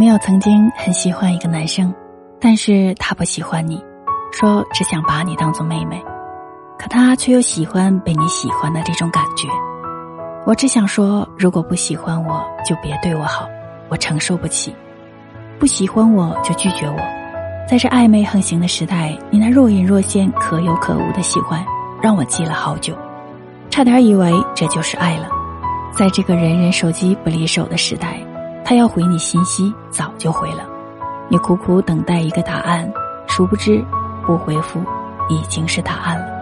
没有曾经很喜欢一个男生，但是他不喜欢你，说只想把你当做妹妹，可他却又喜欢被你喜欢的这种感觉。我只想说，如果不喜欢我就别对我好，我承受不起；不喜欢我就拒绝我。在这暧昧横行的时代，你那若隐若现、可有可无的喜欢，让我记了好久，差点以为这就是爱了。在这个人人手机不离手的时代。他要回你信息，早就回了，你苦苦等待一个答案，殊不知，不回复已经是答案了。